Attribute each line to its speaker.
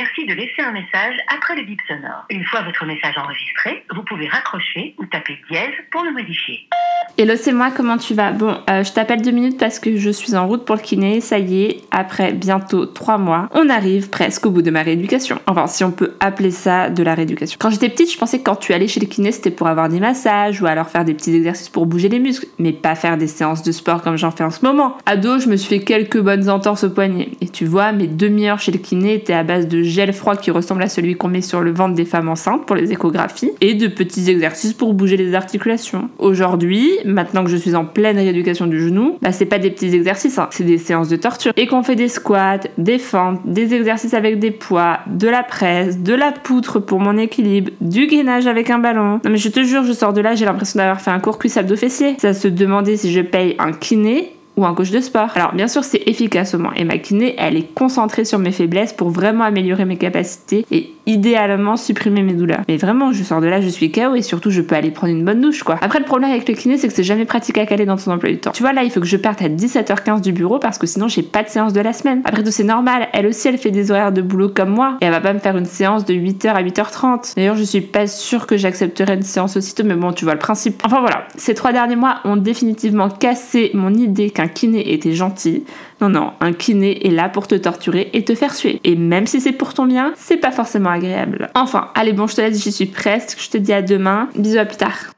Speaker 1: suffit de laisser un message après le bip sonore. Une fois votre message enregistré, vous pouvez raccrocher ou taper dièse pour le modifier.
Speaker 2: Hello, c'est moi, comment tu vas? Bon, euh, je t'appelle deux minutes parce que je suis en route pour le kiné. Ça y est, après bientôt trois mois, on arrive presque au bout de ma rééducation. Enfin, si on peut appeler ça de la rééducation. Quand j'étais petite, je pensais que quand tu allais chez le kiné, c'était pour avoir des massages ou alors faire des petits exercices pour bouger les muscles, mais pas faire des séances de sport comme j'en fais en ce moment. Ado, je me suis fait quelques bonnes entorses au poignet. Et tu vois, mes demi-heures chez le kiné étaient à base de gel froid qui ressemble à celui qu'on met sur le ventre des femmes enceintes pour les échographies et de petits exercices pour bouger les articulations. Aujourd'hui, maintenant que je suis en pleine rééducation du genou, bah c'est pas des petits exercices, hein, c'est des séances de torture. Et qu'on fait des squats, des fentes, des exercices avec des poids, de la presse, de la poutre pour mon équilibre, du gainage avec un ballon. Non mais je te jure, je sors de là, j'ai l'impression d'avoir fait un court cuisse abdo fessier. Ça se demandait si je paye un kiné ou un coach de sport. Alors bien sûr c'est efficace au moins et ma kiné elle est concentrée sur mes faiblesses pour vraiment améliorer mes capacités et idéalement supprimer mes douleurs. Mais vraiment je sors de là je suis KO et surtout je peux aller prendre une bonne douche quoi. Après le problème avec le kiné c'est que c'est jamais pratique à caler dans ton emploi du temps. Tu vois là il faut que je parte à 17h15 du bureau parce que sinon j'ai pas de séance de la semaine. Après tout c'est normal, elle aussi elle fait des horaires de boulot comme moi et elle va pas me faire une séance de 8h à 8h30. D'ailleurs je suis pas sûre que j'accepterai une séance aussitôt mais bon tu vois le principe. Enfin voilà, ces trois derniers mois ont définitivement cassé mon idée qu'un kiné était gentil. Non, non, un kiné est là pour te torturer et te faire suer. Et même si c'est pour ton bien, c'est pas forcément agréable. Enfin, allez bon, je te laisse, j'y suis presque. Je te dis à demain. Bisous à plus tard.